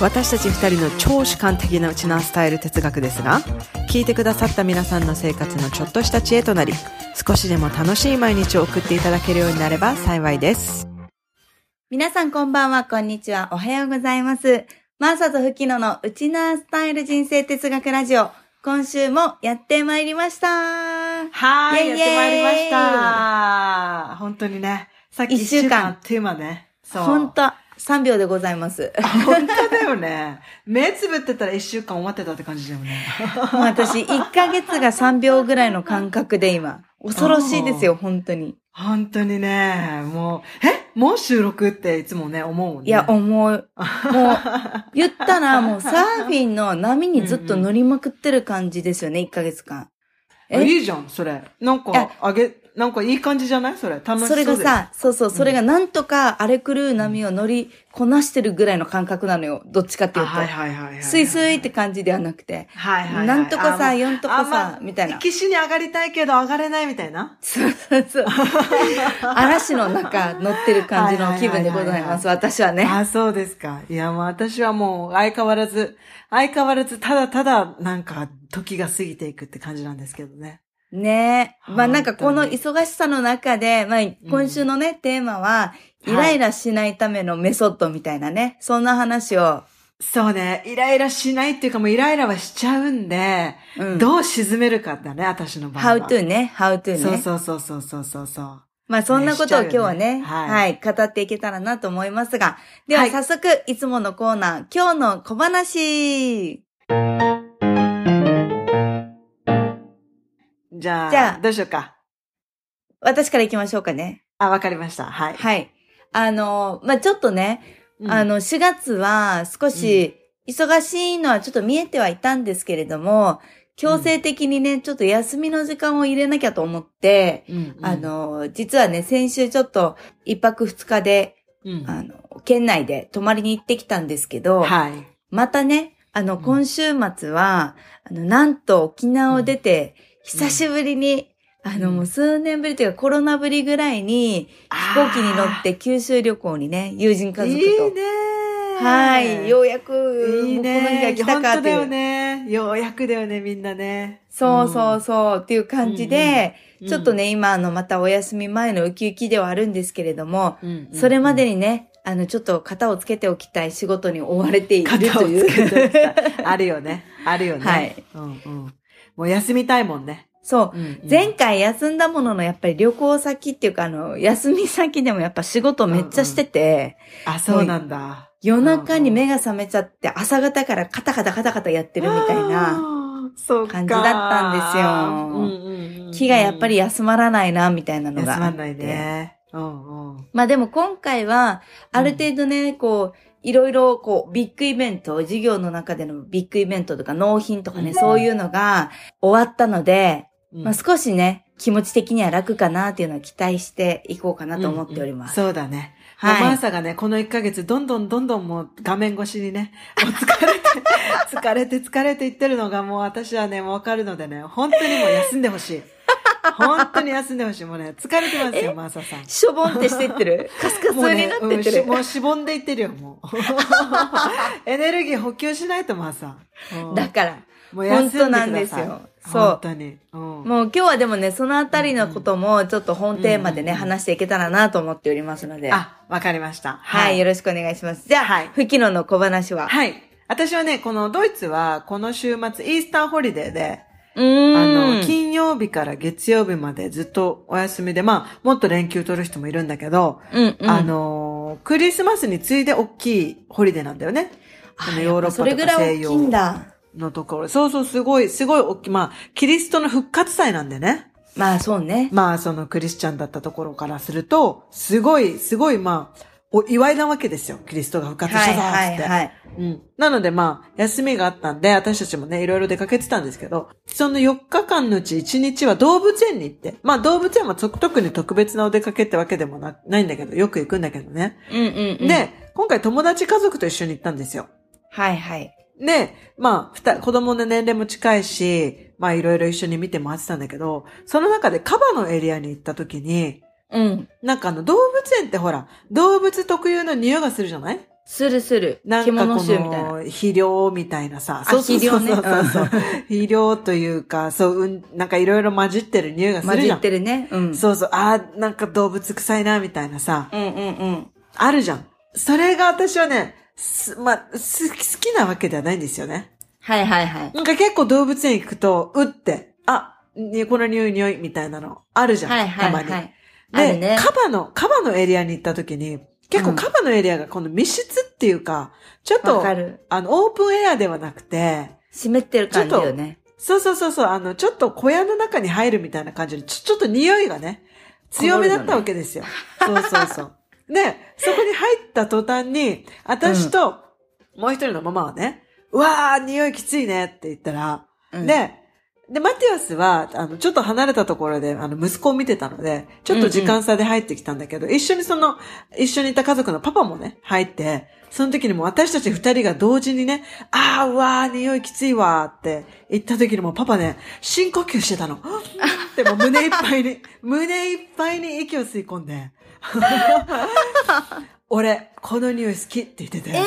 私たち二人の超主観的なウチナースタイル哲学ですが、聞いてくださった皆さんの生活のちょっとした知恵となり、少しでも楽しい毎日を送っていただけるようになれば幸いです。皆さんこんばんは、こんにちは、おはようございます。マーサとフキノのウチナースタイル人生哲学ラジオ。今週もやってまいりました。はい、やってまいりました。本当にね、さっき一週間っという間ね。そう。ほんと、3秒でございます。本当だよね。目つぶってたら一週間終わってたって感じだよね。もう私、1ヶ月が3秒ぐらいの感覚で今。恐ろしいですよ、本当に。本当にね、もう、え？もう収録っていつもね、思うもんね。いや、思う。もう、言ったら もうサーフィンの波にずっと乗りまくってる感じですよね、1ヶ月間。あいいじゃん、それ。なんか、あげ、なんかいい感じじゃない？それ。楽しそうそでれがさ、そうそう、それがなんとか荒れ狂う波を乗りこなしてるぐらいの感覚なのよ。どっちかっていうと。あはいはいはいはい。スイスイって感じではなくて。はいはいはい。なんとかさ、あま4とかさあ、みたいな。岸に上がりたいけど上がれないみたいな？そうそうそう。嵐の中乗ってる感じの気分でございます、私はね。あ、そうですか。いや、もう私はもう相変わらず、相変わらずただただなんか時が過ぎていくって感じなんですけどね。ね。え。まあなんかこの忙しさの中で、まあ今週のね、テーマは、イライラしないためのメソッドみたいなね、そんな話を、そうね、イライラしないっていうかもうイライラはしちゃうんで、うん。どう沈めるかだね、私の場合は。how to ね、how to ね。そうそうそうそうそうそうそう。まあそんなことをね今日はね、しちゃうよね。は、はいい語っていけたらなと思いますが、でははい。早速、いつものコーナー、今日の小話じゃあ、じゃあどうしようか。私から行きましょうかね。あ、わかりました。はい。はい。あの、まあちょっとね、うんあ、の、4月は少し忙しいのはちょっと見えてはいたんですけれども、強制的にね、ちょっと休みの時間を入れなきゃと思って、うんうんあ、の、実はね、先週ちょっと一泊二日で、うんあの、県内で泊まりに行ってきたんですけど、はい。またね、あの、ん今週末は、あの、なんと沖縄を出て、久しぶりに、あの、うんもう数年ぶりというかコロナぶりぐらいに、飛行機に乗って九州旅行にね、友人家族と。いいねはい、ようやく、いいもうこの日がね。来たかっていう。ね。ようやくだよね、みんなね。そうそうそうっていう感じで、うんちょっとね、今あの、またお休み前のウキウキではあるんですけれども、うん、うんそれまでにね、あの、ちょっと型をつけておきたい仕事に追われているという。つけておきたいあるよね。あるよね。はい。うんうん。もう休みたいもんね。そう。うんうん前回休んだもののやっぱり旅行先っていうかあの、休み先でもやっぱ仕事めっちゃしてて、あ、そうなんだ。夜中に目が覚めちゃって朝方からカタカタカタカタやってるみたいなそうか感じだったんですようんうんうん気がやっぱり休まらないなみたいなのが。休まんないね。うんうん。まあでも今回はある程度ね、こう、いろいろこうビッグイベント、授業の中でのビッグイベントとか納品とかね、うんそういうのが終わったので、うんまあ少しね、気持ち的には楽かなっていうのを期待していこうかなと思っております。うんうんそうだね。はいマーサがね、この1ヶ月、どんどんどんどんもう画面越しにね、もう疲れて、疲れて疲れていってるのがもう私はね、わかるのでね、本当にもう休んでほしい。本当に休んでほしい。もうね、疲れてますよ、マーサさん。しょぼんってしてってる？カスカスにもうね、なってってる。うんしもうしぼんでいってるよ、もう。エネルギー補給しないと、マーサ。うんだから、もう休んでください本当なんですよそう本当に。うんもう今日はでもね、そのあたりのこともちょっと本テーマでね、うんうん話していけたらなと思っておりますので。あ、わかりました。はい、よろしくお願いします。じゃあ、はい吹きのの小話は？はい。私はね、このドイツは、この週末、イースターホリデーで。あの、金曜日から月曜日までずっとお休みで、まあ、もっと連休取る人もいるんだけど、うんうん。あの、クリスマスに次いで大きいホリデーなんだよね。あ、このヨーロッパそれぐらい大きいんだ。のところ。そうそう、すごい、すごい大きい。まあ、キリストの復活祭なんでね。まあそうね。まあ、そのクリスチャンだったところからすると、すごい、すごい、まあ、お祝いなわけですよ。キリストが復活したぞはいって。はいはい。うん。なのでまあ、休みがあったんで、私たちもね、いろいろ出かけてたんですけど、その4日間のうち1日は動物園に行って、まあ動物園はと特に特別なお出かけってわけでもなないんだけど、よく行くんだけどね。うんうんうん。、で、今回友達家族と一緒に行ったんですよ。はいはい。で、まあ、ふた、子供の年齢も近いし、まあいろいろ一緒に見て回ってたんだけど、その中でカバのエリアに行った時に、うん。なんかあの動物園ってほら、動物特有の匂いがするじゃない？するする。なんかこ。の、肥料みたいなさ。あそうそうそうそう肥料ねそう。肥料というか、そう、うん、なんかいろいろ混じってる匂いがす混じるじゃん。ってるね。うん。そうそう、あーなんか動物臭いな、みたいなさ、うんうんうん。あるじゃん。それが私はね、す、まあ、す好きなわけではないんですよね。はいはいはい。なんか結構動物園行くと、うって、あ、にこの匂い匂いみたいなのあるじゃん。はいはいたまに。で、ね。カバの、カバのエリアに行った時に、結構カバのエリアがこの密室っていうか、ちょっと。あの、オープンエアではなくて、湿ってる感じよね。そうそうそうそう、あの、ちょっと小屋の中に入るみたいな感じで、ちょ、ちょっと匂いがね、強めだったわけですよ。そうそうそう。で、そこに入った途端に、私と、もう一人のママはね、うわー、匂いきついねって言ったら、うん、で、で、マティアスは、あの、ちょっと離れたところで、あの、息子を見てたので、ちょっと時間差で入ってきたんだけど、一緒にその、一緒にいた家族のパパもね、入って、その時にも私たち二人が同時にね、あー、うわー、匂いきついわーって言った時にもパパね、深呼吸してたの。でも胸いっぱいに、胸いっぱいに息を吸い込んで、俺、この匂い好きって言ってて。えー、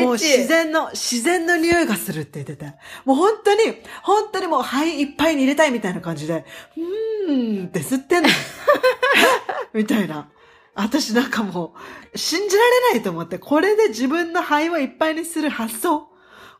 もう自然の、自然の匂いがするって言ってて。もう本当に、本当にもう肺いっぱいに入れたいみたいな感じで、うーんって吸ってんの。みたいな。私なんかもう、信じられないと思って、これで自分の肺をいっぱいにする発想。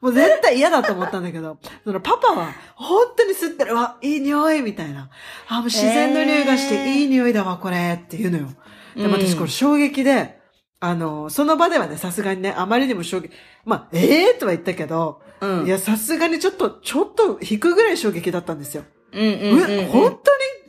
もう絶対嫌だと思ったんだけど、そのパパは本当に吸ってる、わ、いい匂いみたいな。あ、もう自然の匂いがして、えーいい匂いだわ、これって言うのよ。でも私これ衝撃で、あの、その場ではね、さすがにね、あまりにも衝撃、まあ、ええー、とは言ったけど、うん。いや、さすがにちょっと、ちょっと引くぐらい衝撃だったんですよ。うんうんうん、え、本当に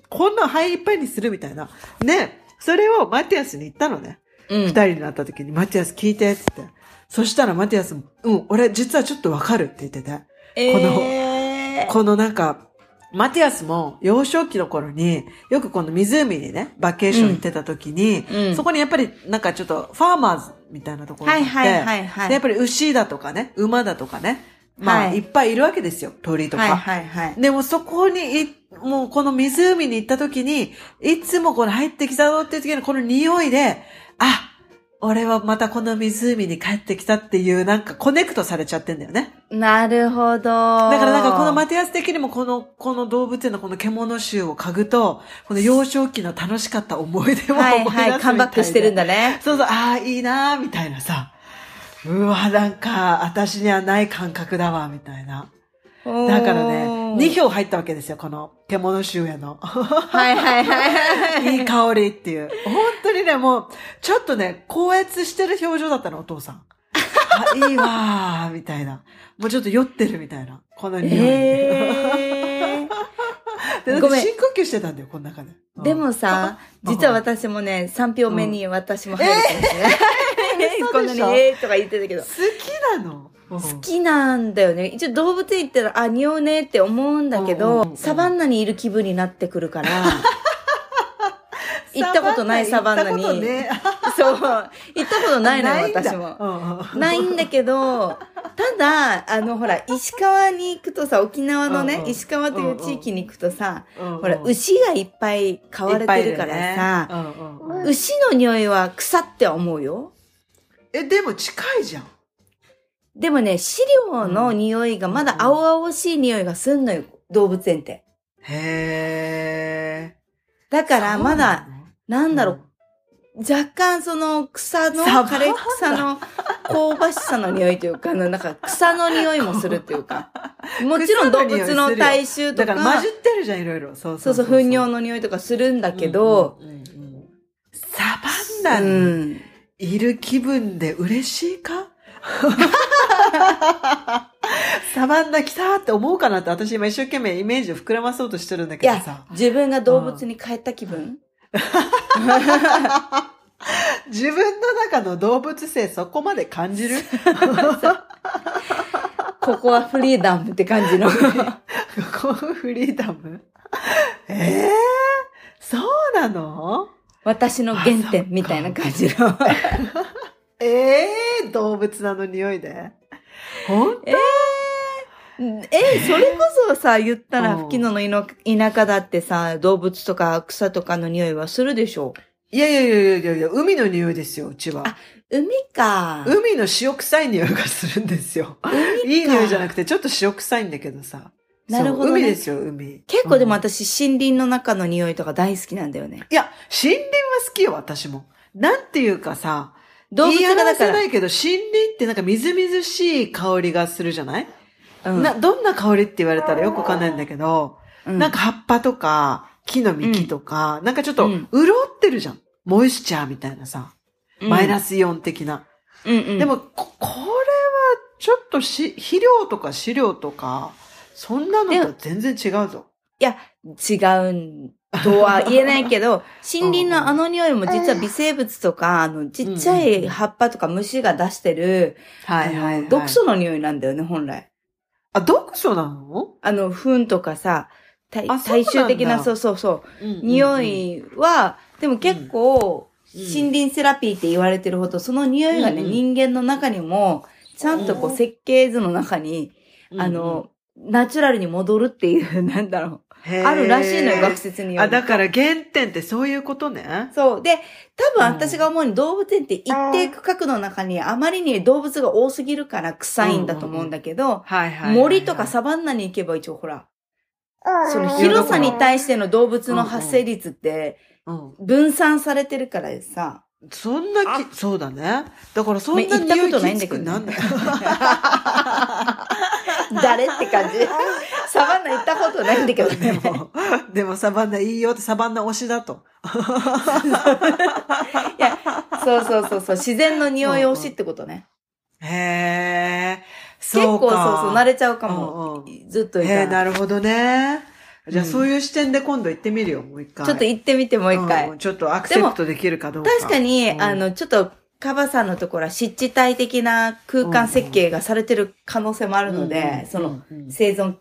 こんな肺いっぱいにするみたいな。ね、それをマティアスに言ったのね。うん二、人になった時に、マティアス聞いて、つって。そしたらマティアスも、うん、俺実はちょっとわかるって言ってて。このえー、このなんか、マティアスも幼少期の頃によくこの湖にね、バケーション行ってた時に、うんそこにやっぱりなんかちょっとファーマーズみたいなところがあって、はいはいはいはいでやっぱり牛だとかね、馬だとかね、まあ、はいい、っぱいいるわけですよ、鳥とか。はいはいはい。でもそこにい、もうこの湖に行った時に、いつもこの入ってきたぞっていう時のこの匂いで、あ、俺はまたこの湖に帰ってきたっていうなんかコネクトされちゃってんだよね。なるほど。だだからなんかこのマティアス的にもこの、この動物園のこの獣臭を嗅ぐと、この幼少期の楽しかった思い出を思い出すみたいで。はいはい、カムバックしてるんだね。そうそう、ああ、いいなーみたいなさ。うわ、なんか、私にはない感覚だわ、みたいな。だからね、2票入ったわけですよ、この獣臭への。はいはいはい。いい香りっていう。本当にね、もう、ちょっとね、高越してる表情だったの、お父さん。あ、いいわー、みたいな。もうちょっと酔ってるみたいな。この匂いに。え でだっごめんて深呼吸してたんだよ、この中で。ー、でもさ、実は私もね、3票目に私も入るかもしれない。こんなに、えーとか言ってたけど。好きなの？好きなんだよね。一応動物園行ったら、あ、匂うねって思うんだけど、んサバンナにいる気分になってくるから、行ったことないサバンナに。行ったことね そう。行ったことないのよ、私も。ないんだけど、ただ、あの、ほら、石川に行くとさ、沖縄のねうんう、ん石川という地域に行くとさ、うんうんほら、牛がいっぱい飼われてるからさ、ねうんうんうん牛の匂いは草って思うよ。え、でも近いじゃん。でもね、飼料の匂いがまだ青々しい匂いがすんのよ、動物園って。へー。だから、まだ、なんだろう、若干その草の、枯れ草の香ばしさの匂いというか、なんか草の匂いもするっていうか、もちろん動物の体臭とか、だから混じってるじゃん、いろいろ。そうそうそう、糞尿の匂いとかするんだけど、うんうんうん。うんサバンナうにん。いる気分で嬉しいか？サバンナ来たって思うかなって私今一生懸命イメージを膨らまそうとしてるんだけどさ、。自分が動物に帰った気分？自分の中の動物性そこまで感じる？ここはフリーダムって感じの。ここフリーダム？ええそうなの？私の原点みたいな感じの。ええ動物なの匂いで。本当？えー、え、それこそさ、言ったら、うん吹き野のいの田舎だってさ、動物とか草とかの匂いはするでしょ？いやいやいやいやいや海の匂いですよ、うちは。海か。海の塩臭い匂いがするんですよ。いい匂いじゃなくて、ちょっと塩臭いんだけどさ。なるほどね海ですよ、海。結構でもうん私、森林の中の匂いとか大好きなんだよね。いや、森林は好きよ、私も。なんていうかさ、動物がだから、せないけど、森林ってなんかみずみずしい香りがするじゃない、うんな、どんな香りって言われたらよくわかんないんだけど、うんなんか葉っぱとか、木の幹とか、なんかちょっとうん、潤ってるじゃん。モイスチャーみたいなさ、マイナス。スイオン的な。うんうん。でも、ここれは、ちょっとし、肥料とか飼料とか、そんなのとは全然違うぞ。いや、違うんとは言えないけど、森林のあの匂いも実は微生物とか、あの、ちっちゃい葉っぱとか虫が出してる、はいはい、はい。あの毒素の匂いなんだよね、本来。あ、毒素なの？あの、糞とかさ、体あそうなんだ。体臭的な、そう。そうそう。匂いは、でも結構、うん。森林セラピーって言われてるほど、その匂いがね、うんうん。人間の中にも、ちゃんとこううん。設計図の中に、あの、ナチュラルに戻るっていう、なんだろう。あるらしいのよ、学説によあ、るだから原点ってそういうことね。そう。で、多分うん私が思うに動物園って一定区画の中にあまりに動物が多すぎるから臭いんだと思うんだけど。森とかサバンナに行けば一応ほら、その広さに対しての動物の発生率ってうん。分散されてるからさ、そんなき、そうだね。だからそんなまあ行ったことないんだ匂けどね。誰 誰って感じ。サバンナ行ったことないんだけどでね。も、でもサバンナいいよってサバンナ推しだと。いや、そうそうそうそう、自然の匂い推しってことね。へえ。結そうか。構そうそう、慣れちゃうかうんも。うんずっといへえ、たら。なるほどね。じゃあ、うんそういう視点で今度行ってみるよ、もう一回。ちょっと行ってみてもう一回。んちょっとアクセプトできるかどうか。確かに、うんあの、ちょっと、カバさんのところは湿地帯的な空間設計がされてる可能性もあるので、その、、生存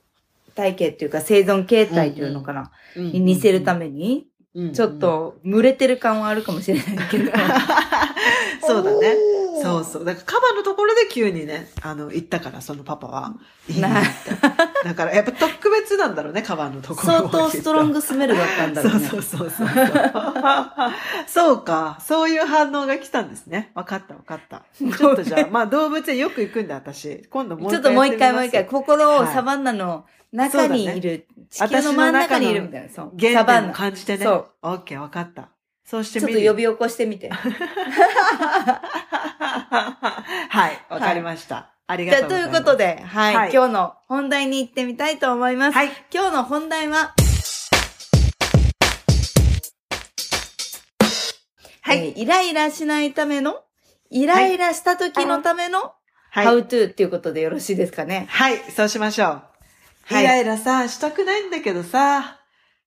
体系っていうか生存形態っていうのかな、に似せるために、にちょっ、と、群れてる感はあるかもしれないけど。そうだね。そうそう。だからカバのところで急にね、あの、行ったから、そのパパは。いいなって。だから、やっぱ特別なんだろうね、カバのところは相当ストロングスメルだったんだろうね。そうそうそうそう。そうか。そういう反応が来たんですね。わかったわかった。ちょっとじゃあ、まあ動物園よく行くんだ、私。今度もうちょっともう一回もう一回、心をはいサバンナの中にいる、地球の真ん中にいるみたいな、そう。感じてね。そう。オッケー、わかった。そうしてちょっ。と呼び起こしてみて。はい、わかりました。ありじゃあ、というがとうございます。ことで、はい、はい今日の本題に行ってみたいと思います。はい。今日の本題は、はい。えーイライラしないための、イライラした時のための、はい。how to っていうことでよろしいですかね。はい、そうしましょう。はい。イライラさ、したくないんだけどさ、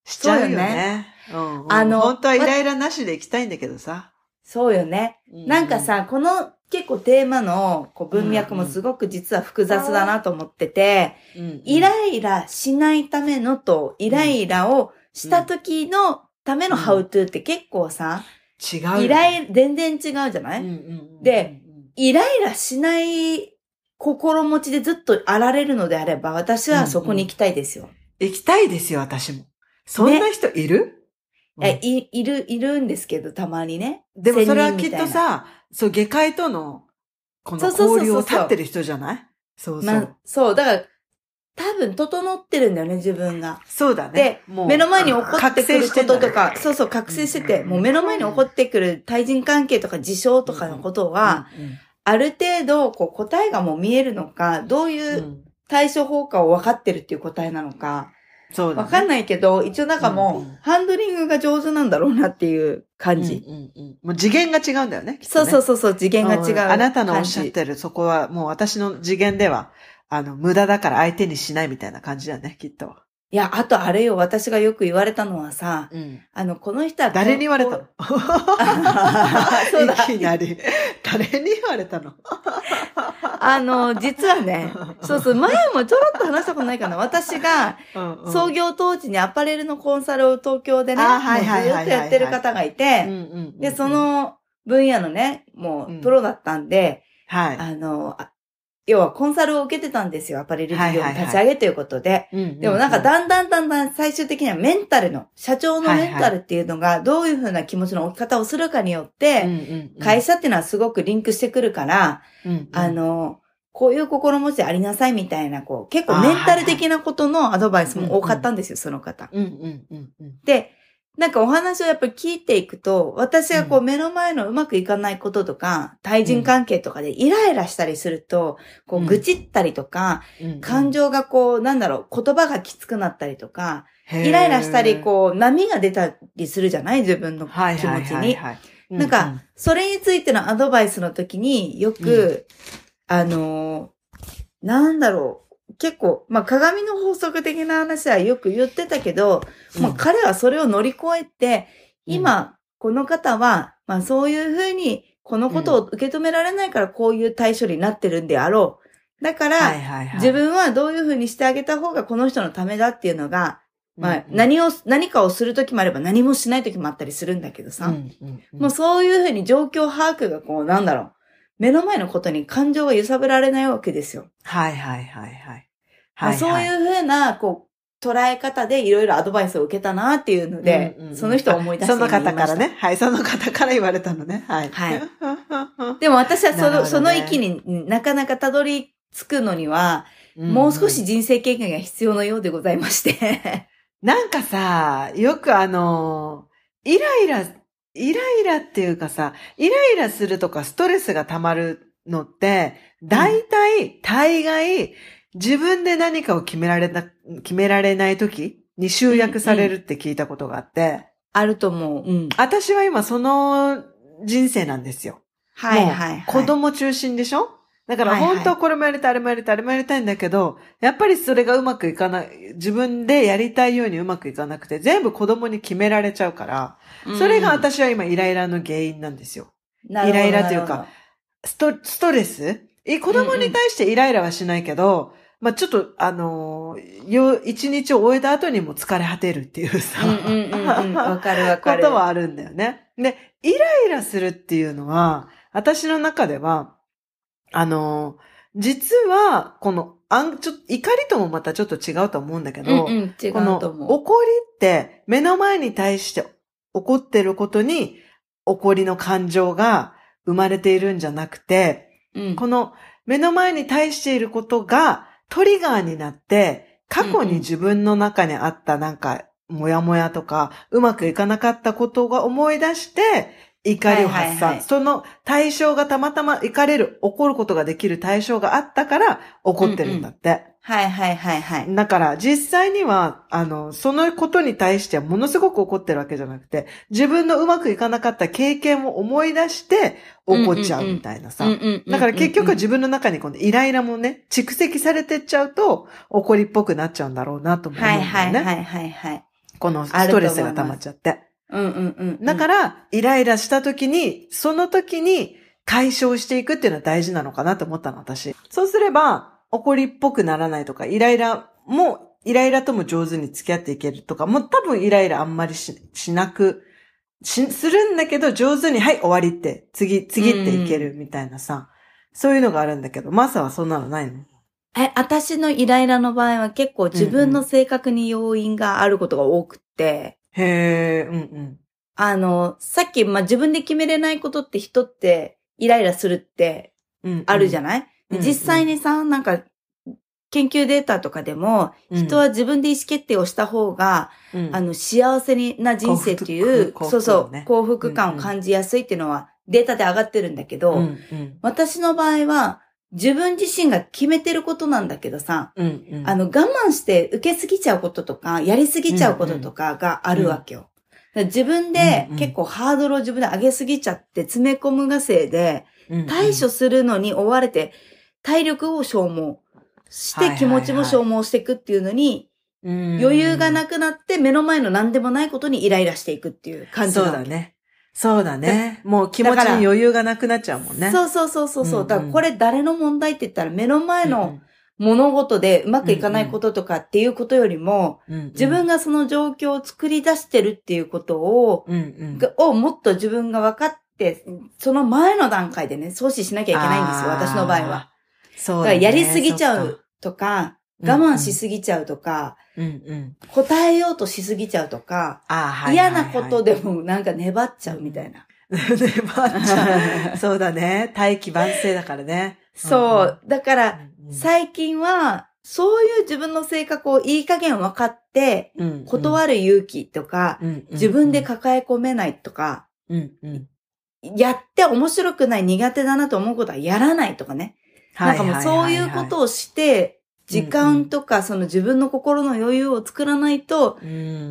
しちゃうよね。うんうん。あの本当はイライラなしで行きたいんだけどさ。そうよね。なんか、さ、この結構テーマのこう文脈もすごく実は複雑だなと思ってて、うんイライラしないためのと、イライラをした時のための how to って結構さ、違う。イライ、全然違うじゃない、うんうんうん。で、イライラしない心持ちでずっとあられるのであれば、私はそこに行きたいですよ。行きたいですよ、私も。そんな人いる、え、い、いる、いるんですけど、たまにね。でもそれはきっとさ、そう、下界との、この交流を立ってる人じゃない？そうそう。まあ、そう、だから、多分整ってるんだよね、自分が。そうだね。でもう目の前に起こってくることとか、そうそう、覚醒してて、もう目の前に起こってくる対人関係とか事象とかのことは、、うんうんある程度、こう、答えがもう見えるのか、どういううん対処法かを分かってるっていう答えなのか、そうだね。分かんないけど、一応なんかもう、うんうんハンドリングが上手なんだろうなっていう感じ。うんうんうんもう次元が違うんだよね。きっそうそうそうそう、次元が違う、んあなたのおっしゃってる、そこはもう私の次元では、あの、無駄だから相手にしないみたいな感じだね、きっと。いや、あとあれよ、私がよく言われたのはさ、うん。あの、この人は。誰に言われたの？そうだいきなり。誰に言われたの？あの、実はね、そうそう、前もちょろっと話したことないかな。私が、うんうん創業当時にアパレルのコンサルを東京でね、ずっとやってる方がいて、うんうんうんで、そ、の分野のね、もうんうプロだったんで、はい。あの、あ要はコンサルを受けてたんですよ、アパレル事業の立ち上げということで。でもなんかだんだんだんだん最終的にはメンタルの、社長のメンタルっていうのがどういうふうな気持ちの置き方をするかによって、会社、社っていうのはすごくリンクしてくるから、うんうん。あ、の、こういう心持ちでありなさいみたいな、こう、結構メンタル的なことのアドバイスも多かったんですよ、その方。で、なんかお話をやっぱり聞いていくと、私がこうう目の前のうまくいかないこととか、対人関係とかでイライラしたりすると、こううん愚痴ったりとか、感情がこう、なんだろう、言葉がきつくなったりとか、イライラしたり、こう、波が出たりするじゃない自分の気持ちに。はいはいはい。なんかうそれについてのアドバイスの時によく、あのーなんだろう。結構、まあ、鏡の法則的な話はよく言ってたけど、うんまあ、彼はそれを乗り越えて、うん今、この方は、まあ、そういうふうに、このことを受け止められないから、こういう対処になってるんであろう。だから、はいはいはい。自分はどういうふうにしてあげた方がこの人のためだっていうのが、まあ、何を、何かをするときもあれば何もしないときもあったりするんだけどさ。うんうんうんもうそういうふうに状況把握がこう、なんだろう。目の前のことに感情が揺さぶられないわけですよ。はいはいはいはい。まあそういうふうな、こう、捉え方でいろいろアドバイスを受けたなっていうので、うんうんうんその人を思い出してその方。からね。はい、その方から言われたのね。はい。はい でも私はその、ねその域になかなかたどり着くのには、もう少し人生経験が必要のようでございまして。なんかさ、よくあの、イライラ、イライラっていうかさ、イライラするとかストレスが溜まるのって、大体、大概、自分で何かを決められな、決められない時に集約されるって聞いたことがあって、あると思う。うん。私は今その人生なんですよ。はいはい、はい。子供中心でしょ？だから本当はこれもやりたい、あれもやりたい、あれもやりたいんだけど、やっぱりそれがうまくいかない、自分でやりたいようにうまくいかなくて、全部子供に決められちゃうから、それが私は今イライラの原因なんですよ。イライラというか、ストストレス？え子供に対してイライラはしないけど、まあちょっと、あのーよ、一日を終えた後にも疲れ果てるっていうさ、うんうんうんうん。わかるわかる。ことはあるんだよね。で、イライラするっていうのは、私の中では、あの、実は、この、あん、ちょ怒りともまたちょっと違うと思うんだけど、うんうん、この。怒りって、目の前に対して怒ってることに、怒りの感情が生まれているんじゃなくて、うんこの目の前に対していることがトリガーになって、過去に自分の中にあったなんか、もやもやとか、うまくいかなかったことが思い出して、怒りを発散。はいはいはいその対象がたまたま怒れる、怒ることができる対象があったから怒ってるんだって。はいはいはいはい。だから実際には、あの、そのことに対してはものすごく怒ってるわけじゃなくて、自分のうまくいかなかった経験を思い出して怒っちゃうみたいなさ。うんうんうんうんだから結局は自分の中にこのイライラもね、蓄積されてっちゃうと怒りっぽくなっちゃうんだろうなと思うんだよはいね。はいはいはいはい。このストレスが溜まっちゃって。うんうんうんうん。だから、イライラした時に、その時に解消していくっていうのは大事なのかなと思ったの、私。そうすれば、怒りっぽくならないとか、イライラも、イライラとも上手に付き合っていけるとか、もう多分イライラあんまりししなく、し、するんだけど上手に、はい、終わりって、次、次っていけるみたいなさ、そういうのがあるんだけど、マサはそんなのないの？え、私のイライラの場合は結構自分の性格に要因があることが多くって、へえ、うんうん。あの、さっき、まあ、自分で決めれないことって人ってイライラするってうん、あるじゃない、ない、うん。実際にさ、なんか、研究データとかでも、うん。人は自分で意思決定をした方が、うん。あの、幸せにな人生っていう、幸福そうそう幸福感を感じやすいっていうのはデータで上がってるんだけど、うんうん。私の場合は、自分自身が決めてることなんだけどさ、うんうん。あの、我慢して受けすぎちゃうこととか、やりすぎちゃうこととかがあるわけよ。だから自分でうんうん。結構ハードルを自分で上げすぎちゃって詰め込むがせいで、うんうん。対処するのに追われて、体力を消耗して気持ちも消耗していくっていうのに余裕がなくなって目の前の何でもないことにイライラしていくっていう感じそうだね。そうだね。もう気持ちに余裕がなくなっちゃうもんね。そうそうそうそう。うんうん、だからこれ誰の問題って言ったら目の前の物事でうまくいかないこととかっていうことよりも、うんうん、自分がその状況を作り出してるっていうことを、うんうん、をもっと自分が分かって、その前の段階でね、阻止しなきゃいけないんですよ、私の場合は。そう、ね、だからやりすぎちゃうとか、我慢しすぎちゃうとか、うんうん、答えようとしすぎちゃうとか、嫌なことでもなんか粘っちゃうみたいな。粘っちゃう。そうだね。大器晩成だからね。そう。だから、最近は、そういう自分の性格をいい加減分かって、断る勇気とか、自分で抱え込めないとか、やって面白くない苦手だなと思うことはやらないとかね。なんかもうそういうことをして、時間とか、その自分の心の余裕を作らないと、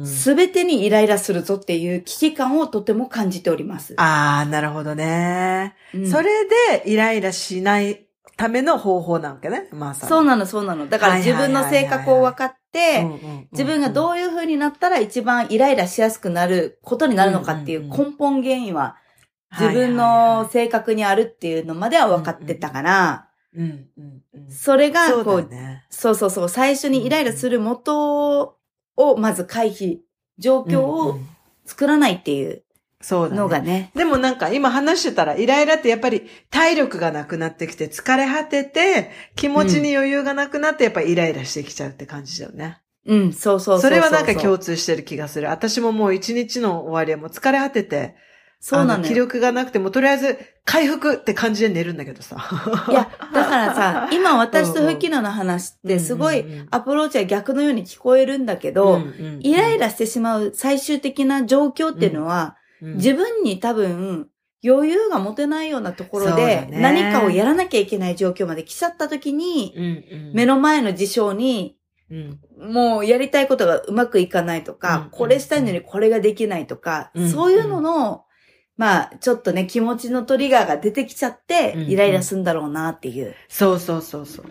すべてにイライラするぞっていう危機感をとても感じております。ああ、なるほどね、うん、それでイライラしないための方法なわけね、まあそうなの、そうなの。だから自分の性格を分かって、自分がどういう風になったら一番イライラしやすくなることになるのかっていう根本原因は、自分の性格にあるっていうのまでは分かってたから、うんうんうん、それが、こう、ね、そうそうそう、最初にイライラする元をまず回避、状況を作らないっていうのがね。ねでもなんか今話してたら、イライラってやっぱり体力がなくなってきて、疲れ果てて、気持ちに余裕がなくなって、やっぱイライラしてきちゃうって感じだよね。うん、そうそう。それはなんか共通してる気がする。私ももう一日の終わりはもう疲れ果てて、そうなの気力がなくても、とりあえず回復って感じで寝るんだけどさ。いや、だからさ、今私と吹きのの話ってすごいアプローチは逆のように聞こえるんだけど、イライラしてしまう最終的な状況っていうのは、自分に多分余裕が持てないようなところで、何かをやらなきゃいけない状況まで来ちゃった時に、目の前の事象に、もうやりたいことがうまくいかないとか、これしたいのにこれができないとか、そういうののまあ、ちょっとね、気持ちのトリガーが出てきちゃって、イライラするんだろうなっていう。うんうん、そうそうそうそう。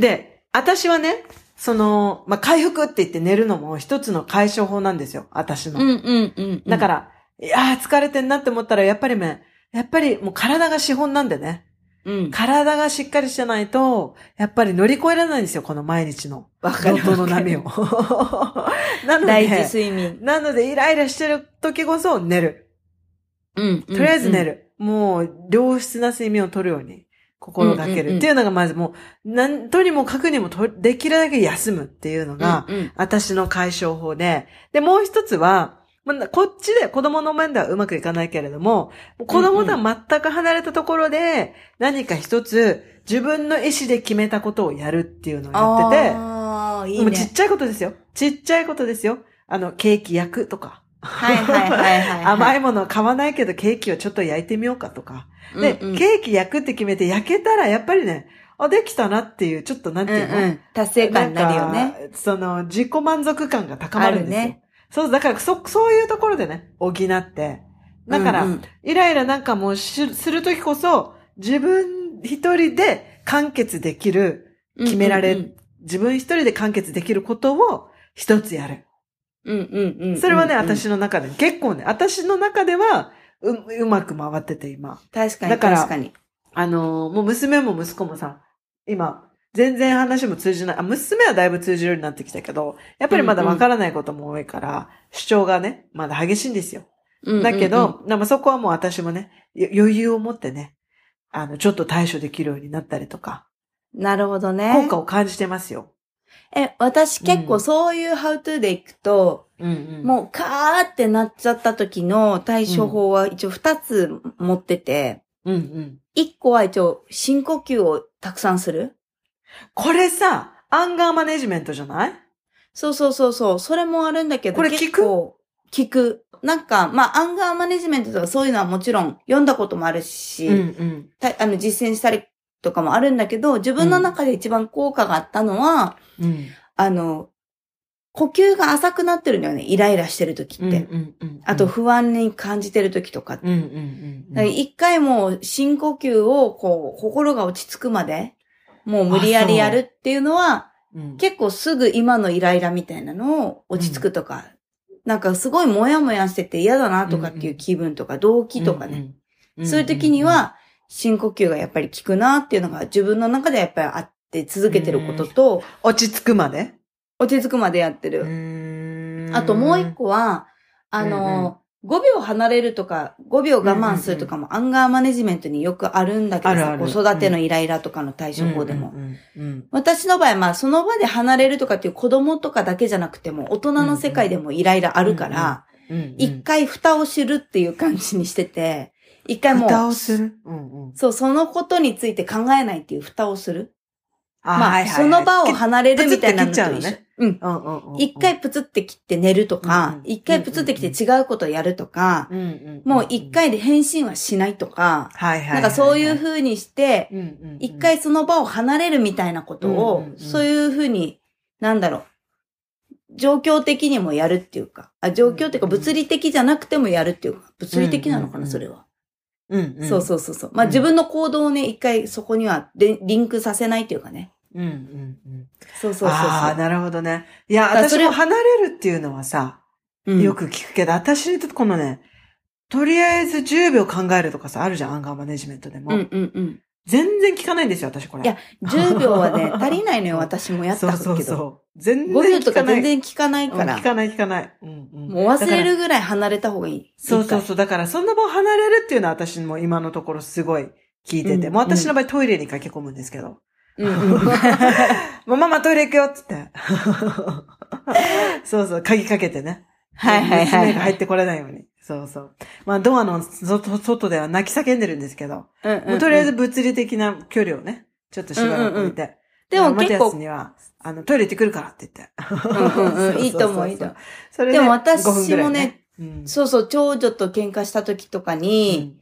で、私はね、その、まあ、回復って言って寝るのも一つの解消法なんですよ。私の。うんうんうん、うん、だから、いやー疲れてんなって思ったら、やっぱりね、やっぱりもう体が資本なんでね。うん。体がしっかりしてないと、やっぱり乗り越えられないんですよ、この毎日の。わかる。の波を。なので、大事睡眠。なので、イライラしてる時こそ寝る。うん。とりあえず寝る。もう、良質な睡眠をとるように心がけるっていうのがまずもう、なんとにもかくにもとできるだけ休むっていうのが、私の解消法で、で、もう一つは、こっちで子供の面ではうまくいかないけれども、子供とは全く離れたところで何か一つ自分の意思で決めたことをやるっていうのをやってて、あいいね、もうちっちゃいことですよ。ちっちゃいことですよ。あの、ケーキ焼くとか。はいはいはいはい、甘いもの買わないけどケーキをちょっと焼いてみようかとか。で、うんうん、ケーキ焼くって決めて焼けたらやっぱりね、あ、できたなっていう、ちょっとなんていうの、うんうん、達成感になるよね。その、自己満足感が高まるんですよ。ね、そう、だからそ、そういうところでね、補って。だから、うんうん、イライラなんかもするときこそ、自分一人で完結できる、決められ、うんうんうん、自分一人で完結できることを一つやる。うんうんうん。それはね、私の中で、結構ね、私の中では、う、うまく回ってて、今。確かに、だから確かに。あのー、もう娘も息子もさ、今、全然話も通じない。あ、娘はだいぶ通じるようになってきたけど、やっぱりまだわからないことも多いから、うんうん、主張がね、まだ激しいんですよ。だけど、うんうん、そこはもう私もね、余裕を持ってね、あの、ちょっと対処できるようになったりとか。なるほどね。効果を感じてますよ。え、私結構そういうハウトゥーでいくと、うんうん、もうカーってなっちゃった時の対処法は一応二つ持ってて、一、うんうん、個は一応深呼吸をたくさんする。これさ、アンガーマネジメントじゃない？そうそうそうそう。それもあるんだけど、これ聞く？聞く。なんか、まあ、アンガーマネジメントとかそういうのはもちろん読んだこともあるし、うんうん、あの実践したりとかもあるんだけど、自分の中で一番効果があったのは、うん、あの、呼吸が浅くなってるんだよね。イライラしてる時って。あと不安に感じてる時とかって。一回もう深呼吸をこう、心が落ち着くまで、もう無理やりやるっていうのは、うん結構すぐ今のイライラみたいなのを落ち着くとか、なんかすごいモヤモヤしてて嫌だなとかっていう気分とか動機とかね。うんそういう時に、は深呼吸がやっぱり効くなっていうのが自分の中でやっぱりあって続けてることと、落ち着くまで？落ち着くまでやってる。あともう一個は、あの、5秒離れるとか、5秒我慢するとかもアンガーマネジメントによくあるんだけど子育てのイライラとかの対処法でも。うんうんうん私の場合、まあ、その場で離れるとかっていう子供とかだけじゃなくても、大人の世界でもイライラあるから、うんうん一回蓋を知るっていう感じにしてて、一回もう、蓋をする？うんうん。そう、そのことについて考えないっていう蓋をする？まあ、あはいはいはい。その場を離れるみたいなのと一緒。うのね。うん。一回プツって切って寝るとかうん、一回プツって切って違うことをやるとか、もう一回で返信はしないとか。なんかそういう風にして、一回その場を離れるみたいなことうんをそういう風に、なんだろう、状況的にもやるっていうか、あ状況っていうか物理的じゃなくてもやるっていうか、物理的なのかな、それは。うんうんそうそうそうそう。まあうん自分の行動をね、一回そこにはでリンクさせないっていうかね。うんうんうん。そうそうそうああ。なるほどね。いや、私も離れるっていうのはさ、うんよく聞くけど、私にとってこのね、とりあえず10秒考えるとかさ、あるじゃん、アンガーマネジメントでも。うんうんうん。全然聞かないんですよ、私これ。いや、10秒はね、足りないのよ、私もやったけど。そうそうそう。全然5秒とか聞かない。全然聞かないからうん聞。かない聞かない。うんうんもう忘れるぐらい離れた方がいい。う。そうそうそう。だから、そんな場を離れるっていうのは私も今のところすごい聞いてて、うんもう私の場合トイレに駆け込むんですけど。うんうん。もうママトイレ行くよっつって。そうそう、鍵かけてね。はいはいはい娘が入ってこれないように。そうそう。まあ、ドアの外外では泣き叫んでるんですけど、うんうんうん。もうとりあえず物理的な距離をね、ちょっとしばらく置いて。でもマテ結構、ィアスには、あの、トイレ行ってくるからって言って。いいと思ういいと思う。でも私5分ぐらいもね、うん。そうそう、長女と喧嘩した時とかに、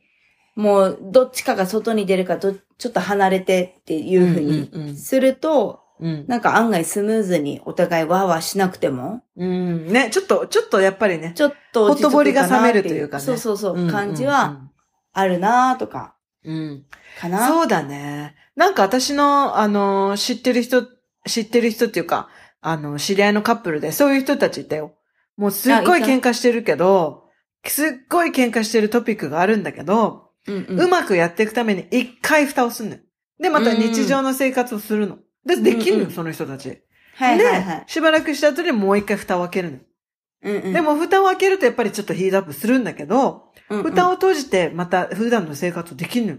もう、どっちかが外に出るか、どちょっと離れてっていうふううんうんうんにすると、うん。なんか案外スムーズにお互いワーワーしなくても、うん。ね、ちょっと、ちょっとやっぱりね。ちょっとほとぼりが冷めるというかねそうそうそう、ん感じは、あるなーとか、うんうん。かな。そうだね。なんか私の、あの、知ってる人、知ってる人っていうか、あの、知り合いのカップルで、そういう人たちいたよ。もうすっごい喧嘩してるけど、すっごい喧嘩してるトピックがあるんだけど、うんううん。まくやっていくために一回蓋をすんのよ。で、また日常の生活をするの。で、できんのよ、うんうん。その人たち。はいはいはで、しばらくした後にもう一回蓋を開けるの。うんうん。で、も蓋を開けるとやっぱりちょっとヒートアップするんだけど、うんうん。蓋を閉じてまた普段の生活をできんの。よ。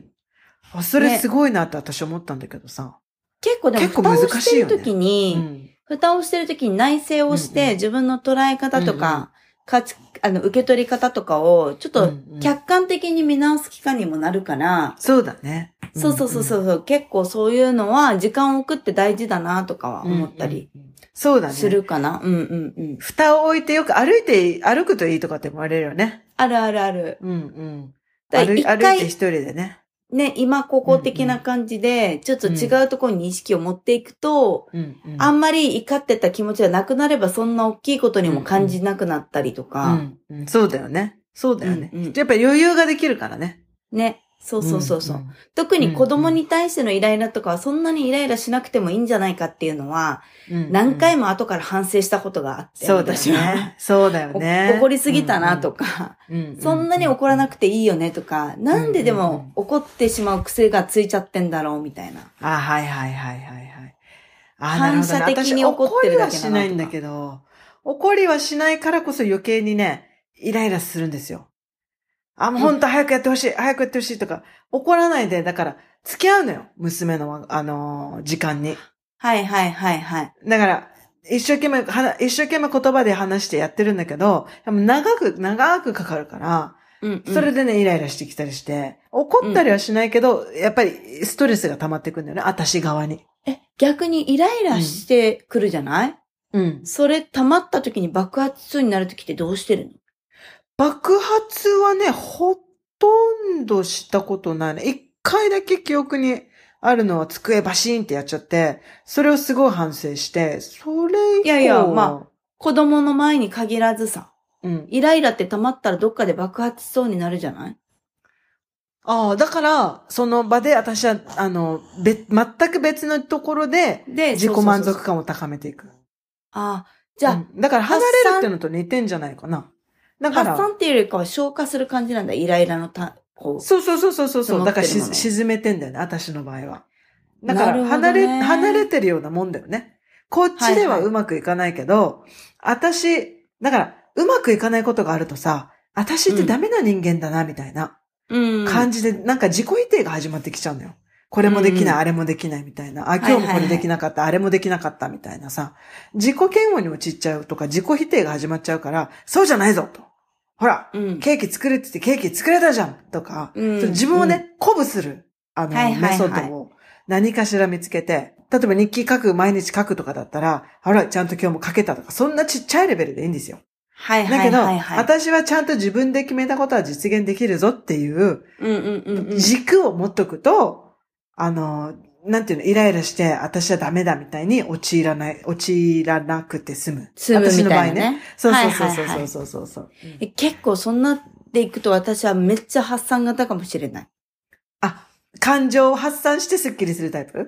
あ、それすごいなって私思ったんだけどさ。結構でも、蓋を難してる時に、うん。蓋をしてる時に内省をして、自分の捉え方とうんうん。か、価値、あの、受け取り方とかを、ちょっとうんうん客観的に見直す期間にもなるから、そうだね。そうそうそうそう、結構そういうのは時間を置くって大事だなとかはうんうん。思ったりうんうん。そうだね。するかな。うんうんうん。蓋を置いてよく歩いて、歩くといいとかって言われるよね。あるあるある。うんうん。だから歩いて一回一人でね。ね、今ここ的な感じで、ちょっと違うところに意識を持っていくと、うんうんあんまり怒ってた気持ちがなくなれば、そんな大きいことにも感じなくなったりとか、うんうんそうだよね。そうだよね。うんうんやっぱ余裕ができるからね。ね。そうそうそうそう。ん特に子供に対してのイライラとかはそんなにイライラしなくてもいいんじゃないかっていうのは、うん何回も後から反省したことがあって、そうだよ。ね。そうだよね。お怒りすぎたなとか、うんうん、そんなに怒らなくくていいよねとか、なんででも怒ってしまう癖がついちゃってんだろうみたいな。あ、はいはいはいはいはい。あ反射的に怒ってるだけだなとか私怒りはしないんだけど、怒りはしないからこそ余計にね、イライラするんですよ。あ、もう本当早くやってほしい、早くやってほしいとか、怒らないで、だから、付き合うのよ。娘の、あのー時間に。はいはいはいはい。だから、一生懸命、一生懸命言葉で話してやってるんだけど、長く、長くかかるから、うん、うん。それでね、イライラしてきたりして、怒ったりはしないけど、やっぱりストレスが溜まってくんだよね、私側に。え、逆にイライラしてくるじゃない、うん。それ溜まった時に爆発になる時ってどうしてるの？爆発はね、ほとんどしたことないね。一回だけ記憶にあるのは机バシーンってやっちゃって、それをすごい反省して、それ以降いやいやま子供の前に限らずさ、うん。イライラって溜まったらどっかで爆発しそうになるじゃない？ああ、だから、その場で私は、あの、べ、全く別のところで、で、自己満足感を高めていく。ああ、じゃあ、うんだから離れるっていうのと似てんじゃないかな。だから、発散っていうよりかは消化する感じなんだ。イライラのた、こう。そうそうそうそうそうそう。だから沈めてんだよね、私の場合は。だから、なるほどね離れ、離れてるようなもんだよね。こっちでははいはいうまくいかないけど、私、だから、うまくいかないことがあるとさ、私ってダメな人間だな、みたいなうん。感じで、なんか自己否定が始まってきちゃうのよ。これもできない、うんあれもできないみたいな。あ、今日もこれできなかった、あれもできなかったみたいなさ。自己嫌悪に陥っちゃうとか、自己否定が始まっちゃうから、そうじゃないぞと。ほら、うん。ケーキ作るって言ってケーキ作れたじゃんとか、うん自分をね、鼓舞する、あの、はいはいはいメソッドを何かしら見つけて、例えば日記書く、毎日書くとかだったら、ほら、ちゃんと今日も書けたとか、そんなちっちゃいレベルでいいんですよ。はいはいだけど、はいはい。私はちゃんと自分で決めたことは実現できるぞっていう。軸を持っとくと、あの、なんていうの、イライラして、私はダメだみたいに陥らない、陥らなくて済む。済むみ私の場合ね。たいなね。そうそうはいそうそうはいはいそうそうそう。え結構そんなでいくと私はめっちゃ発散型かもしれない。あ、感情を発散してスッキリするタイプ？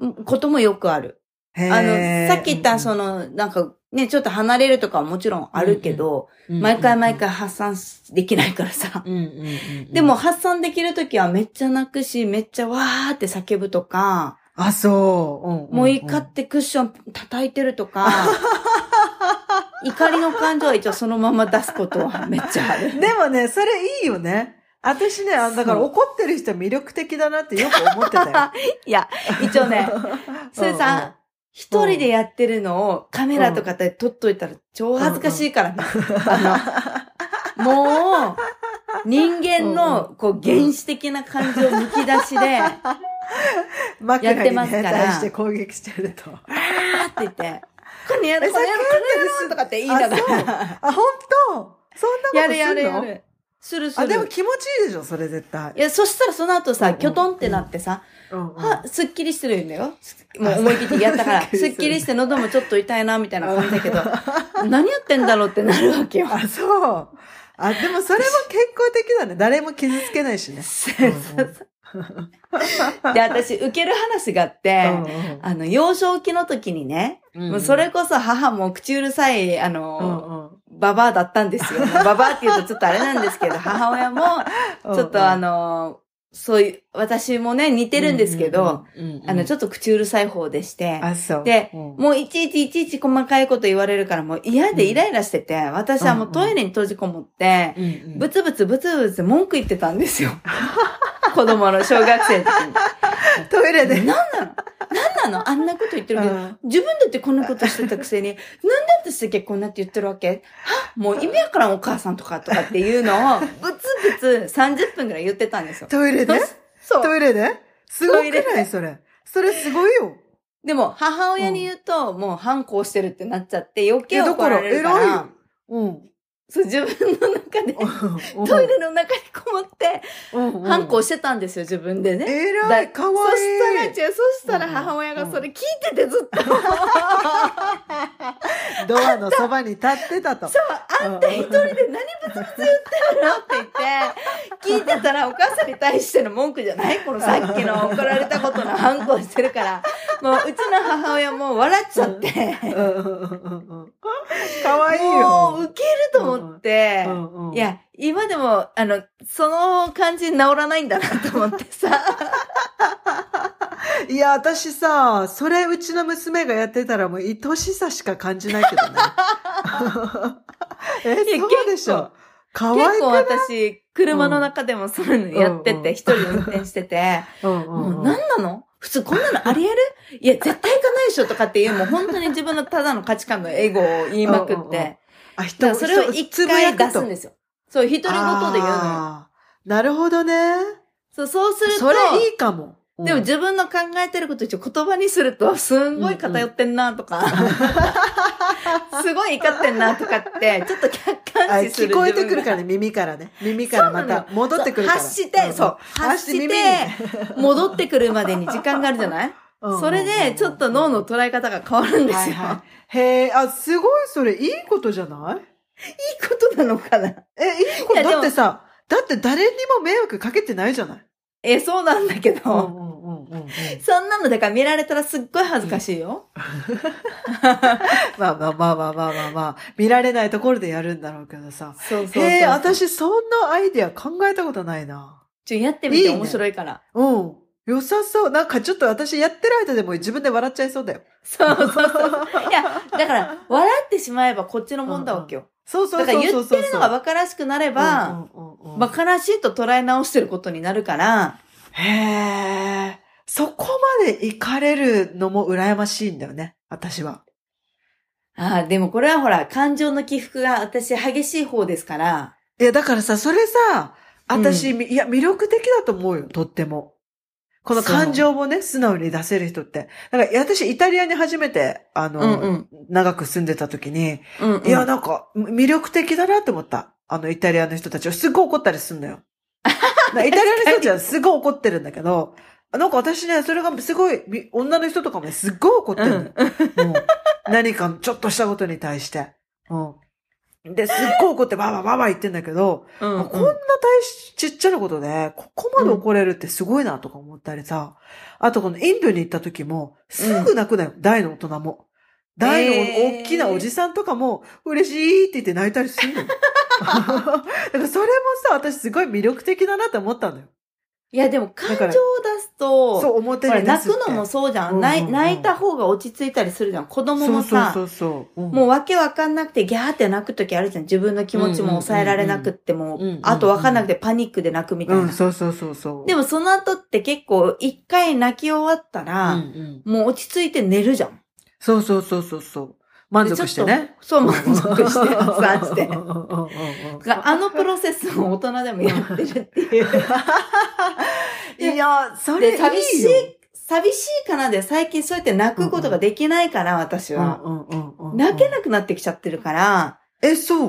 うんこともよくある。へあーの、さっき言ったその、なんかね、ちょっと離れるとかはもちろんあるけど、うん毎回毎回、発散できないからさ。うんうんうんうんでも、発散できるときはめっちゃ泣くし、めっちゃわーって叫ぶとか、あ、そう。うんんんもう怒ってクッション叩いてるとか、怒りの感情は一応そのまま出すことはめっちゃある。でもね、それいいよね。私ね、あだから怒ってる人魅力的だなってよく思ってたよ。いや、一応ね、それさ、一人でやってるのをカメラとかで撮っといたら超恥ずかしいからね。もう、人間の、こう、原始的な感情むき出しで、やってますね、から対して攻撃してると。ーって言って、これやる、えこれやる、これやるとかって言いながら。あ、本当？そんなことすんの？やるやるやる。するすあ、でもる。気持ちいいでしょ、それ絶対。いや、そしたらその後さ、うんうんキョトンってなってさ、うんうんは、すっきりしてるんだよ。もう思い切ってやったから、すっきりするすっきりして喉もちょっと痛いな、みたいな感じだけど、何やってんだろうってなるわけよ。あ、そう。あ、でもそれも健康的だね。誰も傷つけないしね。で、私、受ける話があって、あの、幼少期の時にね、もうそれこそ母も口うるさい、あうんの、うん。ババアだったんですよ。ババアって言うとちょっとあれなんですけど、母親も、うん。ちょっとあの、そういう、私もね、似てるんですけど、、うんうんうんあの、ちょっと口うるさい方でして、あ、そう。でうん。もういちいちいちいち細かいこと言われるからもう嫌でイライラしてて、私はもうトイレに閉じこもって、うんうん。ブツブツブツブツ文句言ってたんですよ。子供の小学生の時に。トイレで。何なの？何なの？あんなこと言ってるけど、うん。自分だってこんなことしてたくせに、なんで私だけこんなって言ってるわけ？は？もう意味わからんお母さんとかとかっていうのを、ブツブツ30分くらい言ってたんですよ。トイレで？そう。トイレで？すごくない？それ。それすごいよ。でも、母親に言うと、もう反抗してるってなっちゃって、余計いやだから怒られるから、偉いようん。そう自分の中で、トイレの中にこもって、反抗してたんですよ、自分でね。偉だい、かわそしたら、いい。違う、そしたら母親がそれ聞いててずっと、ドアのそばに立ってたと。そう、あんた一人で何ブツブツ言ってるのって言って、聞いてたらお母さんに対しての文句じゃないこのさっきの怒られたことの反抗してるから、もううちの母親も笑っちゃって、かわいいもうよ。ウケると思って、うんうん。いや、今でも、あの、その感じ治らないんだなと思ってさ。いや、私さ、それうちの娘がやってたらもう愛しさしか感じないけどね。え、そうでしょ？かわいく結構私、車の中でもそういうのやってうんうんて、一人で運転してて、うんうんうん。もう何なの？普通こんなのあり得る？いや、絶対行かないでしょとかっていう、もう本当に自分のただの価値観のエゴを言いまくうんうんうん。って、あ、だ人からそれを一回出すんす。ですよ。そう、一人ごとで言うのよ。なるほどね。そう、そうすると、それいいかも。でも自分の考えてること一応言葉にすると、すんごい偏ってんなとか、すごい怒ってんなとかって、ちょっと客あ観視する。聞こえてくるからら。ね、耳からね。耳からまた戻ってくるから。発して、そう、発して、戻ってくるまでに時間があるじゃない？うんうんうんそれで、ちょっと脳の捉え方が変わるんですよ。いはいはい。へえ、あ、すごいそれいいことじゃない？いことなのかな？え、いいこと？だってさ、だって誰にも迷惑かけてないじゃない？え、そうなんだけど、うんうんうんうんうん。そんなのだから見られたらすっごい恥ずかしいよ。まあまあまあまあまあまあまあ、見られないところでやるんだろうけどさ。そうそうそうえ、私そんなアイディア考えたことないな。ちょ、やってみいいねて面白いから。うん。良さそう。なんかちょっと私やってる間でも自分で笑っちゃいそうだよ。そうそうそう。いや、だから、笑ってしまえばこっちのもんだわけよ。そうそうだから言そうそうそう。ってるのが馬鹿らしくなれば、うんうんうんうん馬鹿らしいと捉え直してることになるから、へえ。そこまで行かれるのも羨ましいんだよね。私は。ああ、でもこれはほら、感情の起伏が私激しい方ですから、いや、だからさ、それさ、私、いや、魅力的だと思うよ、とっても。この感情もね、素直に出せる人って。だから、私、イタリアに初めて、あの、うんうん長く住んでた時に、うん、うん。いや、なんか、魅力的だなって思った。あの、イタリアの人たちはすごい怒ったりすんのよ。なイタリアの人たちはすごい怒ってるんだけど、なんか私ね、それがすごい、み女の人とかもね、すっごい怒ってるのよ。もう何かちょっとしたことに対して。うん。で、すっごい怒ってバーバーバーバー言ってんだけど、うんうんこんな大しちっちゃなことで、ここまで怒れるってすごいなとか思ったりさ。あとこのインドに行った時も、すぐ泣くなよ、大の大人も。大の大きなおじさんとかも、嬉しいって言って泣いたりするのよ。だからそれもさ、私すごい魅力的だなって思ったのよ。いや、でも感情を出すと、そう、表に。泣くのもそうじゃん,、うんうんうん泣い。た方が落ち着いたりするじゃん。子供もさ、そうそうそうそう。うんもうわけわかんなくてギャーって泣くときあるじゃん。自分の気持ちも抑えられなくってもうんうんうんうん、あとわかんなくてパニックで泣くみたいな。うん、そうそうそうそう。でもその後って結構一回泣き終わったうんら、うん、もう落ち着いて寝るじゃん。そうそうそうそうそう。満足してね。そう、満足して、発散して。あのプロセスを大人でもやってるっていう。いや、それいい。寂しい、寂しいかなで最近そうやって泣くことができないから、私は。泣けなくなってきちゃってるから、え、そう？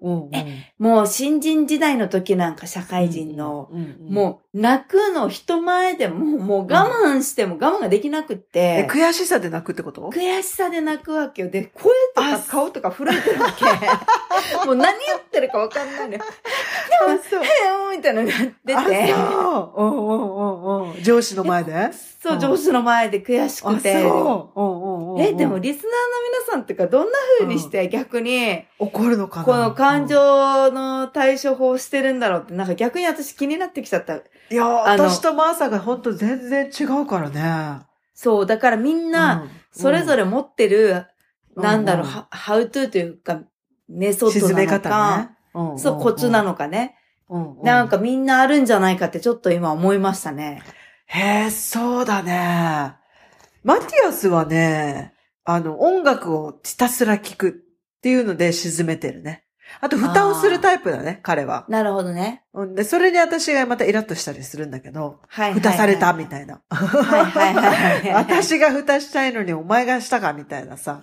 うんうん。もう新人時代の時なんか社会人の、うんうん、もう泣くの人前でも、もう我慢しても我慢ができなくっえ、て、悔しさで泣くってこと？悔しさで泣くわけよ。で、声とかあ顔とか震えてるわけ。もう何言ってるかわかんないのよ。あ、そう。へーみたいなのになって。そう。うんうんうんうん。上司の前で？そう、上司の前で悔しあ、くて。そう。うんうんうんうん。え、でもリスナーの皆さんってか、どんな風にして逆に、怒るのかな？この感情の対処法してるんだろうって、なんか逆に私気になってきちゃった。いや、私とマーサが本当全然違うからね。そう、だからみんな、うん、それぞれ持ってる、うんなんだろう、うんは how to というか、メソッドなのか、方ね。うんうんそう、コツなのかね。うんうんなんかみんなあるんじゃないかってちょっと今思いましたね。へえ、そうだね。マティアスはね、あの、音楽をひたすら聴くっていうので沈めてるね。あと、蓋をするタイプだね、彼は。なるほどね。うんで、それに私がまたイラッとしたりするんだけど、はいはいはい。蓋されたみたいな。はいはいはいはい。私が蓋したいのにお前がしたかみたいなさ。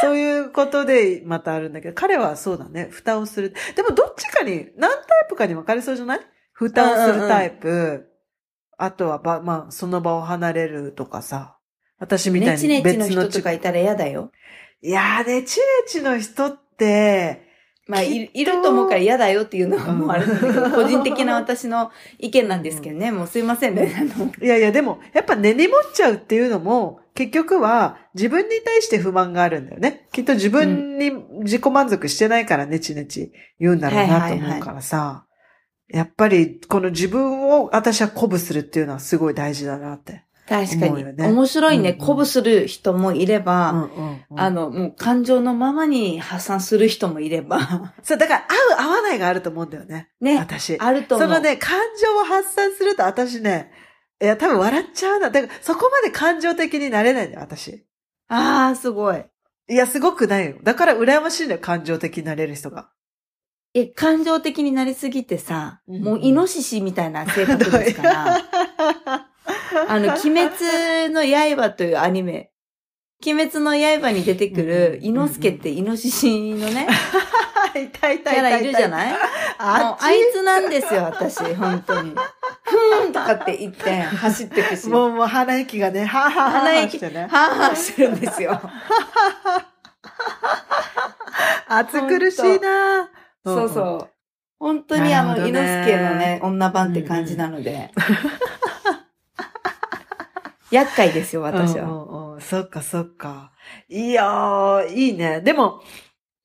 そういうことでまたあるんだけど、彼はそうだね、蓋をする。でもどっちかに、何タイプかに分かれそうじゃない？蓋をするタイプ。あとはば、まあ、その場を離れるとかさ。私みたいに別のチの人とかいたら嫌だよ。いやー、ネチネチの人って、まあ、いいると思うから嫌だよっていうのはもうあるんだけど、うん個人的な私の意見なんですけどね、もうすいませんね。あのいやいや、でも、やっぱ根に持っちゃうっていうのも、結局は自分に対して不満があるんだよね。きっと自分に自己満足してないからネチネチ言うんだろうなと思うからさ。やっぱり、この自分を私は鼓舞するっていうのはすごい大事だなって。確かに。ね面白いね。鼓舞する人もいれば、あの、もう感情のままに発散する人もいれば、そう、だから合う合わないがあると思うんだよね。ね、私。あると思。そうのね、感情を発散すると私ね、いや、多分笑っちゃうな。だから、そこまで感情的になれないんだよ、私。ああ、すごい。いや、すごくないよ。だから羨ましいんだよ、感情的になれる人が。え、感情的になりすぎてさ、うんもうイノシシみたいな性格ですから、あの、鬼滅の刃というアニメ、鬼滅の刃に出てくる、うんイノスケってイノシシのね、いたいキャラいるじゃない？もうああいつなんですよ、私、本当に。ふーんとかって言って走ってくし。もう、もう鼻息がね、はぁはぁはぁ鼻息、してね。はぁはぁしてるんですよ。暑苦しいなそうそう。本当にあの、なるほどね猪之助のね、女版って感じなので。厄介ですよ、私は。うんうんうんそっかそっか。いやー、いいね。でも、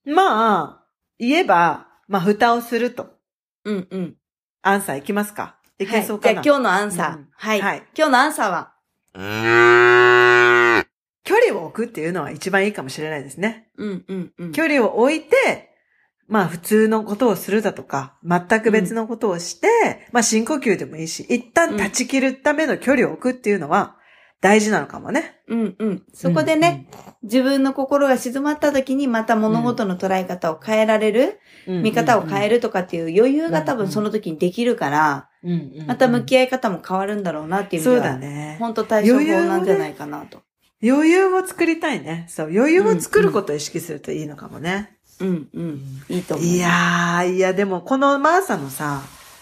まあ、言えば、まあ、蓋をすると。うんうん。アンサーいきますか？いはい。じゃあけそうかな、今日のアンサー。うんはい。はい今日のアンサーは、距離を置くっていうのは一番いいかもしれないですね。うんうんうん。距離を置いて、まあ普通のことをするだとか、全く別のことをして、まあ深呼吸でもいいし、一旦断ち切るための距離を置くっていうのは大事なのかもね。うんうん。そこでね、自分の心が静まった時にまた物事の捉え方を変えられる、うん、見方を変える。るとかっていう余裕が多分その時にできるから、また向き合い方も変わるんだろうなっていう意味そうでは、だね。本当対処法なんじゃないかなと。余裕を作りたいね。そう、余裕を作ることを意識するといいのかもね。うんうん。いいと思う。いやー、いや、でもこのマーサのさ、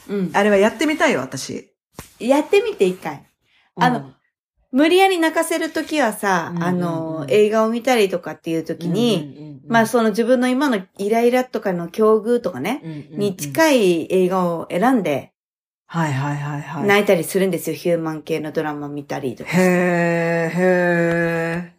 うん。あれはやってみたいよ、私。やってみて一回。あのうん、無理やり泣かせるときはさ、うんうんうんあの、映画を見たりとかっていうときに、うんうんうん、まあその自分の今のイライラとかの境遇とかね、うんうんうんに近い映画を選んではいはいはいはい。泣いたりするんですよ。ヒューマン系のドラマ見たりとか。へー、へ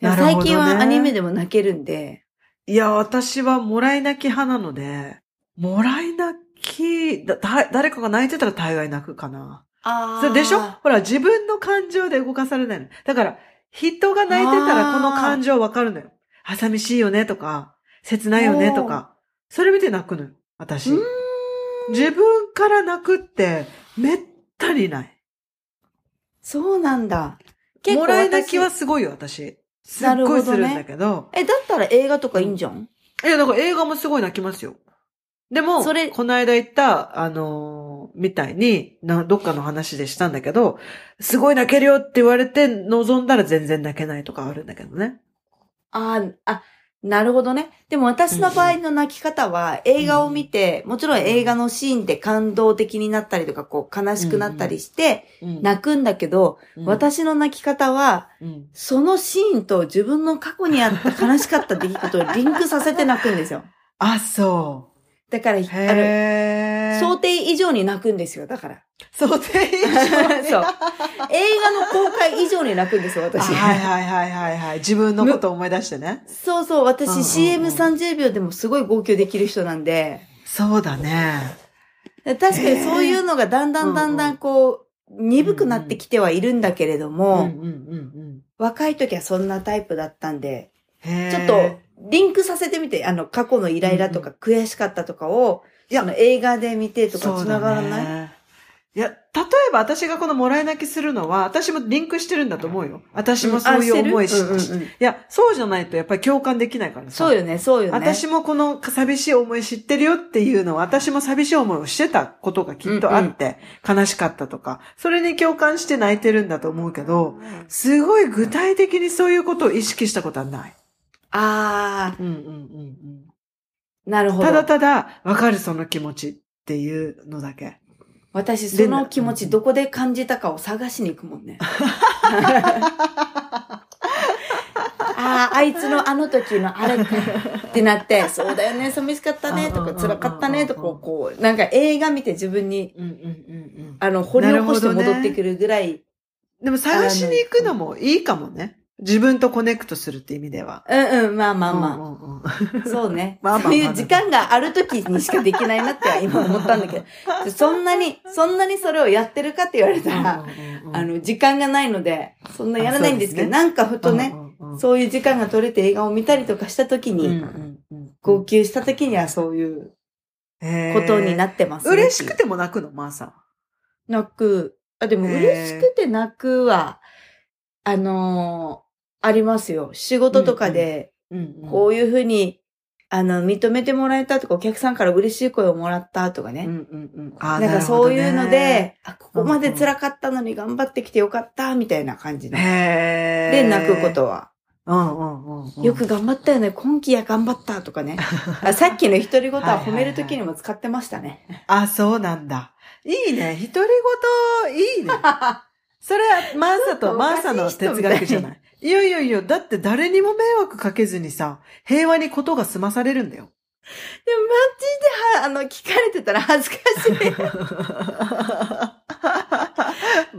でもなるほどね最近はアニメでも泣けるんで、ー。いや、私はもらい泣き派なので、もらい泣き、だ、だ誰かが泣いてたら大概泣くかな。あそれでしょ？ほら、自分の感情で動かされないの。だから、人が泣いてたらこの感情わかるのよ。あ、寂しいよねとか、切ないよねとか。それ見て泣くのよ、私。自分から泣くって、めったにない。そうなんだ。結構もらい泣きは私すごいよ、私。すっごいするんだけど。え、だったら映画とかいいんじゃん、いや、だから映画もすごい泣きますよ。でも、それこの間言った、あのーみたいに、な、どっかの話でしたんだけど、すごい泣けるよって言われて望んだら全然泣けないとかあるんだけどね。ああ、あ、なるほどね。でも私の場合の泣き方は、映画を見て、もちろん映画のシーンで感動的になったりとか、こう悲しくなったりして、うん泣くんだけど、うん私の泣き方は、うんそのシーンと自分の過去にあった悲しかった出来事をリンクさせて泣くんですよ。あ、そだから、あう。の。想定以上に泣くんですよ、だから。想定以上に そう。映画の公開以上に泣くんですよ、私。はいはいはいはいはい。自分のことを思い出してね。そうそう、私うんうんうん CM30 秒でもすごい号泣できる人なんで、そうだね。確かにそういうのがだんだんだんだんこう、鈍くなってきてはいるんだけれどうんも、うんうん若い時はそんなタイプだったんで、ちょっと、リンクさせてみて、あの、過去のイライラとか悔しかったとかを、いや映画で見てとか繋がらない、ねいや、例えば私がこのもらい泣きするのは、私もリンクしてるんだと思うよ。私もそういう思いし、あしてる？うんうんうん。いや、そうじゃないとやっぱり共感できないからさ。そうよね、そうよね。私もこの寂しい思い知ってるよっていうのは、私も寂しい思いをしてたことがきっとあって、悲しかったとか、それに共感して泣いてるんだと思うけど、すごい具体的にそういうことを意識したことはない。あうんうんうんー、なるうん。ほど。ただただ、わかるその気持ちっていうのだけ。私、その気持ちどこで感じたかを探しに行くもんね。ああ、あいつのあの時のあれかってなって、そうだよね、寂しかったね、とか、辛かったね、とか、こう、なんか映画見て自分に。あの、掘り起こして戻ってくるぐらい、でも探しに行くのもいいかもね。自分とコネクトするって意味では。うんうん、まあまあまうんうんうん。あ、そうね。まあまあまあ。そういう時間がある時にしかできないなって今思ったんだけど、そんなに、そんなにそれをやってるかって言われたら、うんうんうんあの、時間がないので、そんなやらないんですけど、あなんかふとね、うんうんうん。そういう時間が取れて映画を見たりとかした時に、うんうんうん。号泣した時にはそういうことになってます、ね。嬉しくても泣くの、マーさ泣く。あ、でも嬉しくて泣くは、あのーありますよ。仕事とかで、こういうふうに、あの、認めてもらえたとか、お客さんから嬉しい声をもらったとかね。うんうんうん。なんかそういうの、で、あ、ここまで辛かったのに頑張ってきてよかった、みたいな感じの。ほどねへで、ー泣くことは。うんうんうんうん。よく頑張ったよね。今期や頑張ったとかね。あさっきの独り言は褒めるときにも使ってましたね。あ、そうなんだ。いいね。独り言、いいね。それは、マーサとマーサの哲学じゃない。いやいやいや、だって誰にも迷惑かけずにさ、平和にことが済まされるんだよ。は、あの、聞かれてたら恥ずかしい。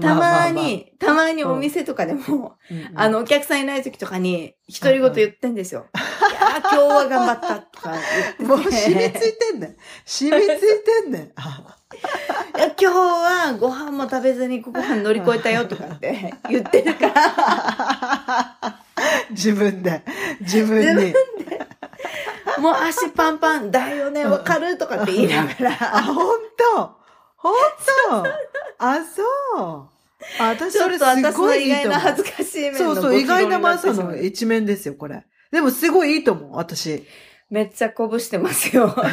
たまに、たまにお店とかでも、あの、お客さんいない時とかに、独り言言ってんですよ。いや今日は頑張ったとか言ってて。もう染みついてんねん。染みついてんねん。いや今日はご飯も食べずにご飯乗り越えたよとかって言ってるから。自分で。自分に。もう足パンパンだよね、わかるとかって言いながあ、ら。ほんとほんとあ、そう。あ、私それすごいいいと思う。外な恥ずかしい面のそうそう、意外なマーサの一面ですよ、これ。でもすごいいいと思う、私。めっちゃ鼓舞してますよ。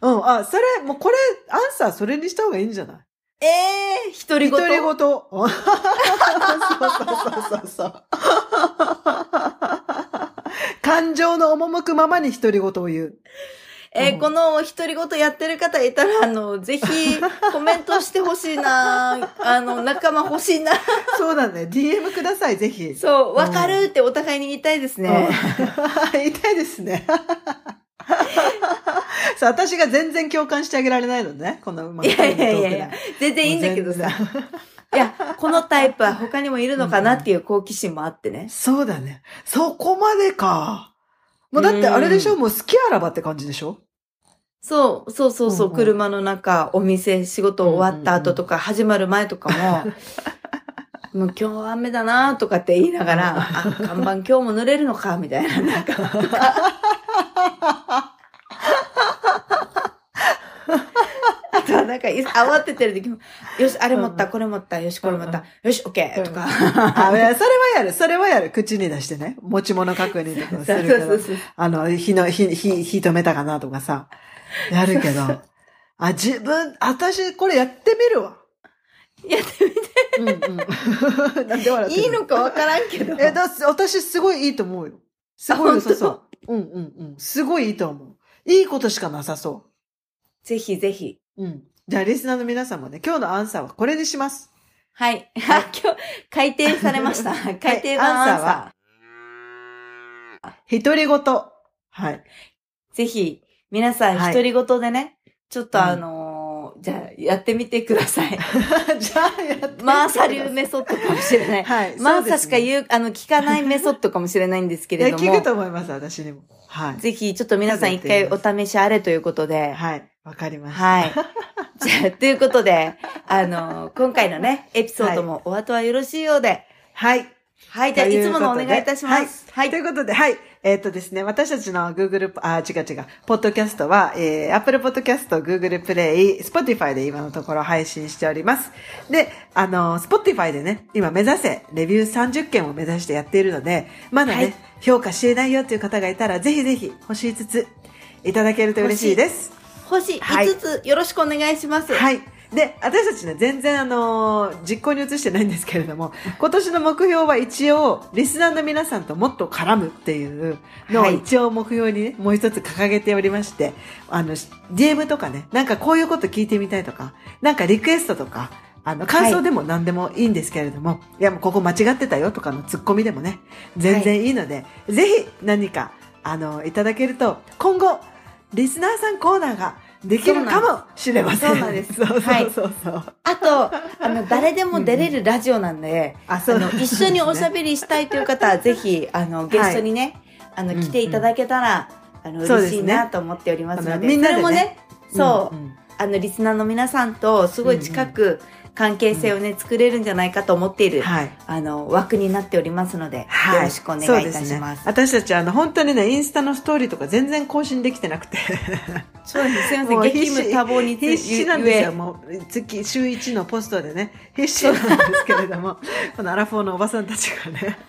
うん、あ、それ、もうこれ、アンサーそれにした方がいいんじゃない？ええー、独り言。独り言。そ うそうそうそうそう。感情の赴くままに独り言を言う。えーうんこの独り言やってる方いたら、あの、ぜひコメントしてほしいな あの、仲間欲しいなそうだね。DM ください、ぜひ。そう、わかるってお互いに言いたいですね。うん。痛いですね。そう、私が全然共感してあげられないのね。このうまいやいやいやいや、全然いいんだけどさ。いや、このタイプは他にもいるのかなっていう好奇心もあってね。そうだね。そこまでか。もうだってあれでしょ？もう好きあらばって感じでしょ？そう、そうそうそう、うんうん。車の中、お店、仕事終わった後とか、始まる前とかも、もう今日は雨だなとかって言いながら、あ、看板今日も濡れるのか、みたいな、なんか、あとはなんか、い慌ててる時も、よし、あれ持った、これ持った、よし、これ持った、よし、オッケーとか。あ、いやそれはやる。それはやる。口に出してね。持ち物確認とかするけど。そうあの、火の、火、火、火止めたかなとかさ。やるけど。あ、自分、私、これやってみるわ。やってみて。うんうん。なんで笑ってるいいのかわからんけど。え、だ、私すごいいいと思うよ。すごい良さあそう。うんうんうん。すごいいいと思う。いいことしかなさそぜひぜひ。う。うん。じゃあ、リスナーの皆さんもね、今日のアンサーはこれにします。はい。あ 今日、改定されました。改定版アンサー。アン独り言。はい。ぜひ、皆さんはい独り言でね、ちょっとうんあのーじゃあ、やってみてください。じゃあ、やってみてマーサ流メソッドかもしれない。はい。マーサしかう言う、あの、聞かないメソッドかもしれないんですけれども聞く、と思います、私にも。はい。ぜひ、ちょっと皆さん一回お試しあれということで、はい。わかりました。はい。じゃあ、ということで、あのー今回のね、エピソードもお後はよろしいようで、はい。はい。じゃあ、といつものお願いいたします。はいと。いうことで、はい。えっ、とですね、私たちの Google、あ、違う違う、ポッドキャストは、えー、Apple Podcast、Google Play、Spotify で今のところ配信しております。で、あの、Spotify でね、今目指せ、レビュー30件を目指してやっているので、まだね、はい評価していないよっていう方がいたら、ぜひぜひ、星5つ、いただけると嬉しいです。星はい5つよろしくお願いします。はい。で、私たちね、全然あのー実行に移してないんですけれども、今年の目標は一応、リスナーの皆さんともっと絡むっていうのをはい一応目標にね、もう一つ掲げておりまして、あの、DM とかね、なんかこういうこと聞いてみたいとか、なんかリクエストとか、あの、感想でも何でもいいんですけれども、い、やもうここ間違ってたよとかのツッコミでもね、全然いいので、ぜひ何か、あの、いただけると、今後、リスナーさんコーナーができるかもしれません。そうなんです。そうそうはいそうそう。あと、あの、誰でも出れるラジオなんで、あ、そう。あの、一緒におしゃべりしたいという方は、ぜひ、あの、ゲストにね、あの、うん来ていただけたら、あの、嬉しいなと思っておりますので、みんなもね、そう、んんあの、リスナーの皆さんと、すごい近く、関係性をね、作れるんじゃないかと思っている、はい。あの、枠になっておりますので、はい。よろしくお願いいたします。ね、私たちあの本当にね、インスタのストーリーとか全然更新できてなくて。そうです。すいません。激務多忙につ必死なんですよ。もう月、週1のポストでね、必死なんですけれども、このアラフォーのおばさんたちがね。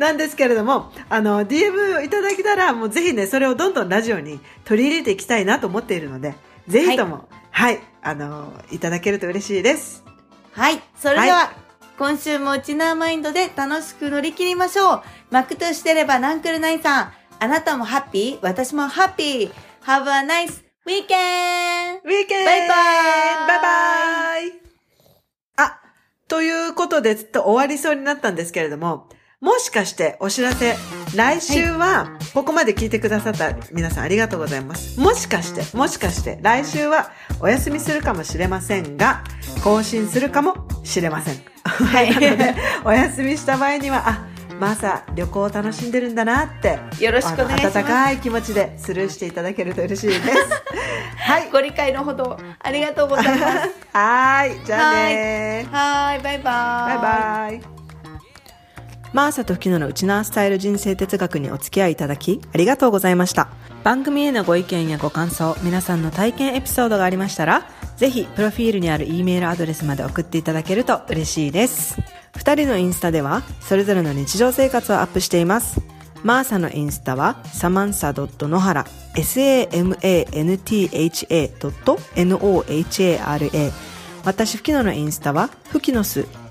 なんですけれども、あの、DM をいただけたら、もうぜひね、それをどんどんラジオに取り入れていきたいなと思っているので、ぜひとも、はい、あの、いただけると嬉しいです。はい。それでは、は今週もウチナーマインドで楽しく乗り切りましょう。マクとしてればナンクルナインさん。あなたもハッピー？私もハッピー !Have a nice weekend! ウィーケンバイバイバイバイあ、ということで、ずっと終わりそうになったんですけれども、もしかしてお知らせ、来週は、ここまで聞いてくださった皆さんありがとうございます。もしかして、もしかして、来週はお休みするかもしれませんが、更新するかもしれません。はい お休みした場合には、あ、まさ旅行を楽しんでるんだなって、よろしくお願いします温かい気持ちでスルーしていただけると嬉しいです。はい。ご理解のほどありがとうございます。はーい。じゃあねー。はーい、バイババイバイ。マーサとフキノのウチナースタイル人生哲学にお付き合いいただきありがとうございました。番組へのご意見やご感想、皆さんの体験エピソードがありましたら、ぜひプロフィールにある E メールアドレスまで送っていただけると嬉しいです。二人のインスタでは、それぞれの日常生活をアップしています。マーサのインスタは、サマンサ野原、samantha.nohara。私、フキノのインスタは、フキノス、